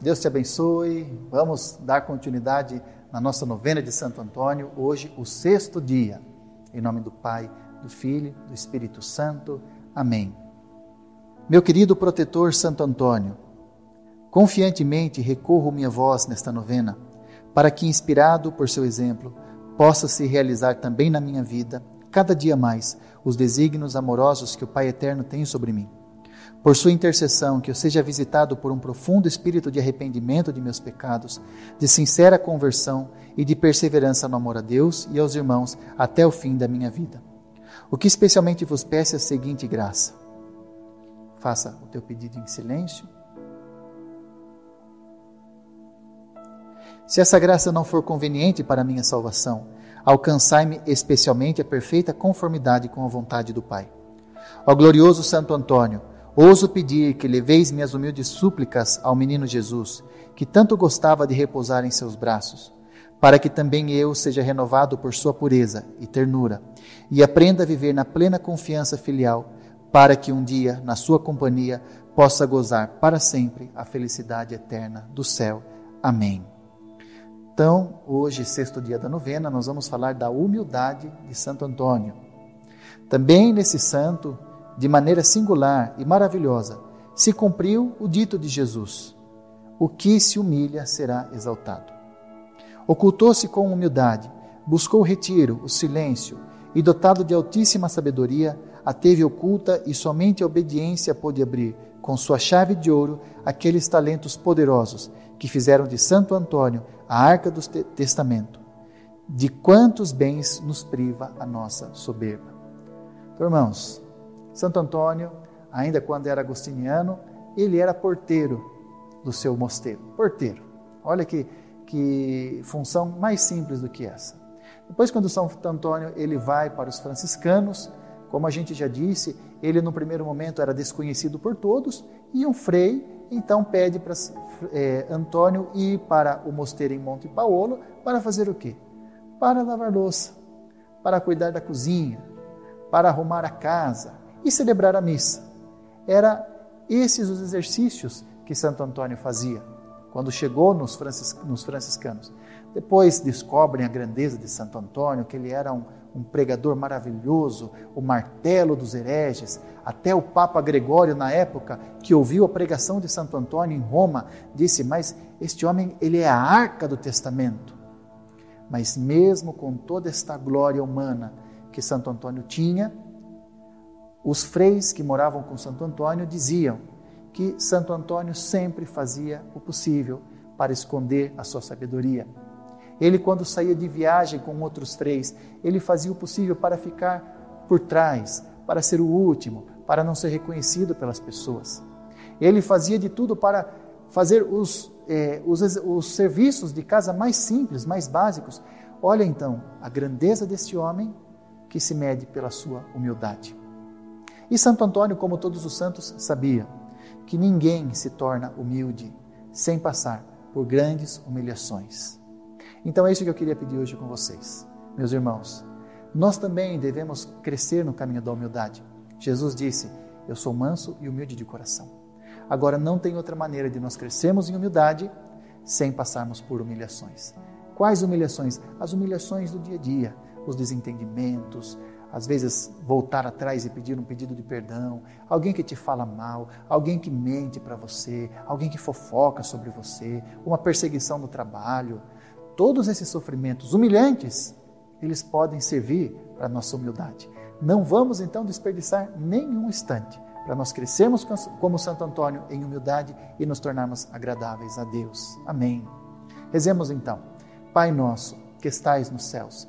Deus te abençoe. Vamos dar continuidade na nossa novena de Santo Antônio, hoje o sexto dia. Em nome do Pai, do Filho, do Espírito Santo. Amém. Meu querido protetor Santo Antônio, confiantemente recorro minha voz nesta novena, para que, inspirado por seu exemplo, possa se realizar também na minha vida, cada dia mais, os desígnios amorosos que o Pai Eterno tem sobre mim. Por sua intercessão, que eu seja visitado por um profundo espírito de arrependimento de meus pecados, de sincera conversão e de perseverança no amor a Deus e aos irmãos até o fim da minha vida. O que especialmente vos peço é a seguinte graça. Faça o teu pedido em silêncio. Se essa graça não for conveniente para a minha salvação, alcançai-me especialmente a perfeita conformidade com a vontade do Pai. Ó glorioso Santo Antônio, ouso pedir que leveis minhas humildes súplicas ao menino Jesus, que tanto gostava de repousar em seus braços, para que também eu seja renovado por sua pureza e ternura, e aprenda a viver na plena confiança filial, para que um dia, na sua companhia, possa gozar para sempre a felicidade eterna do céu. Amém. Então, hoje, sexto dia da novena, nós vamos falar da humildade de Santo Antônio. Também nesse santo, de maneira singular e maravilhosa, se cumpriu o dito de Jesus: o que se humilha será exaltado. Ocultou-se com humildade, buscou o retiro, o silêncio, e dotado de altíssima sabedoria, a teve oculta e somente a obediência pôde abrir, com sua chave de ouro, aqueles talentos poderosos que fizeram de Santo Antônio a arca do testamento. De quantos bens nos priva a nossa soberba. Então, irmãos, Santo Antônio, ainda quando era agostiniano, ele era porteiro do seu mosteiro. Porteiro. Olha que, que função mais simples do que essa. Depois, quando Santo Antônio ele vai para os franciscanos, como a gente já disse, ele no primeiro momento era desconhecido por todos e um frei então pede para é, Antônio ir para o mosteiro em Monte Paolo para fazer o quê? Para lavar louça, para cuidar da cozinha, para arrumar a casa e celebrar a missa. Era esses os exercícios que Santo Antônio fazia quando chegou nos, francis, nos franciscanos. Depois descobrem a grandeza de Santo Antônio, que ele era um, um pregador maravilhoso, o martelo dos hereges. Até o Papa Gregório, na época, que ouviu a pregação de Santo Antônio em Roma, disse: Mas este homem, ele é a arca do testamento. Mas mesmo com toda esta glória humana que Santo Antônio tinha, os freis que moravam com Santo Antônio diziam que Santo Antônio sempre fazia o possível para esconder a sua sabedoria ele, quando saía de viagem com outros três, ele fazia o possível para ficar por trás, para ser o último, para não ser reconhecido pelas pessoas. Ele fazia de tudo para fazer os, eh, os, os serviços de casa mais simples, mais básicos. Olha então a grandeza deste homem que se mede pela sua humildade. E Santo Antônio, como todos os santos, sabia que ninguém se torna humilde sem passar por grandes humilhações. Então é isso que eu queria pedir hoje com vocês, meus irmãos. Nós também devemos crescer no caminho da humildade. Jesus disse: Eu sou manso e humilde de coração. Agora, não tem outra maneira de nós crescermos em humildade sem passarmos por humilhações. Quais humilhações? As humilhações do dia a dia, os desentendimentos, às vezes voltar atrás e pedir um pedido de perdão, alguém que te fala mal, alguém que mente para você, alguém que fofoca sobre você, uma perseguição no trabalho, todos esses sofrimentos humilhantes, eles podem servir para nossa humildade. Não vamos então desperdiçar nenhum instante para nós crescermos como Santo Antônio em humildade e nos tornarmos agradáveis a Deus. Amém. Rezemos então. Pai nosso, que estais nos céus,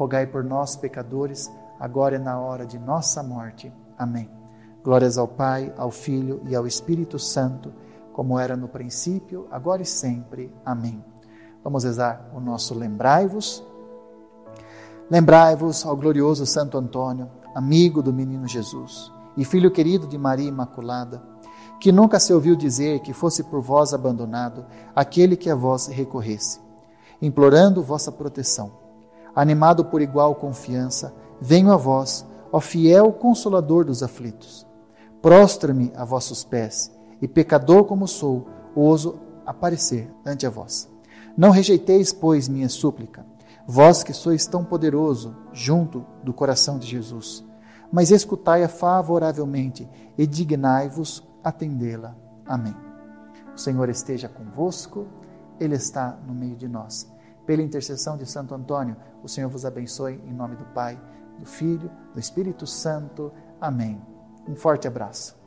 rogai por nós, pecadores, agora e na hora de nossa morte. Amém. Glórias ao Pai, ao Filho e ao Espírito Santo como era no princípio, agora e sempre. Amém. Vamos rezar o nosso lembrai-vos. Lembrai-vos ao glorioso Santo Antônio, amigo do menino Jesus e filho querido de Maria Imaculada, que nunca se ouviu dizer que fosse por vós abandonado aquele que a vós recorresse, implorando vossa proteção. Animado por igual confiança, venho a vós, ó fiel consolador dos aflitos. Prostra-me a vossos pés e pecador como sou, ouso aparecer ante a vós. Não rejeiteis, pois, minha súplica, vós que sois tão poderoso junto do coração de Jesus, mas escutai-a favoravelmente e dignai-vos atendê-la. Amém. O Senhor esteja convosco, Ele está no meio de nós. Pela intercessão de Santo Antônio, o Senhor vos abençoe em nome do Pai, do Filho, do Espírito Santo. Amém. Um forte abraço.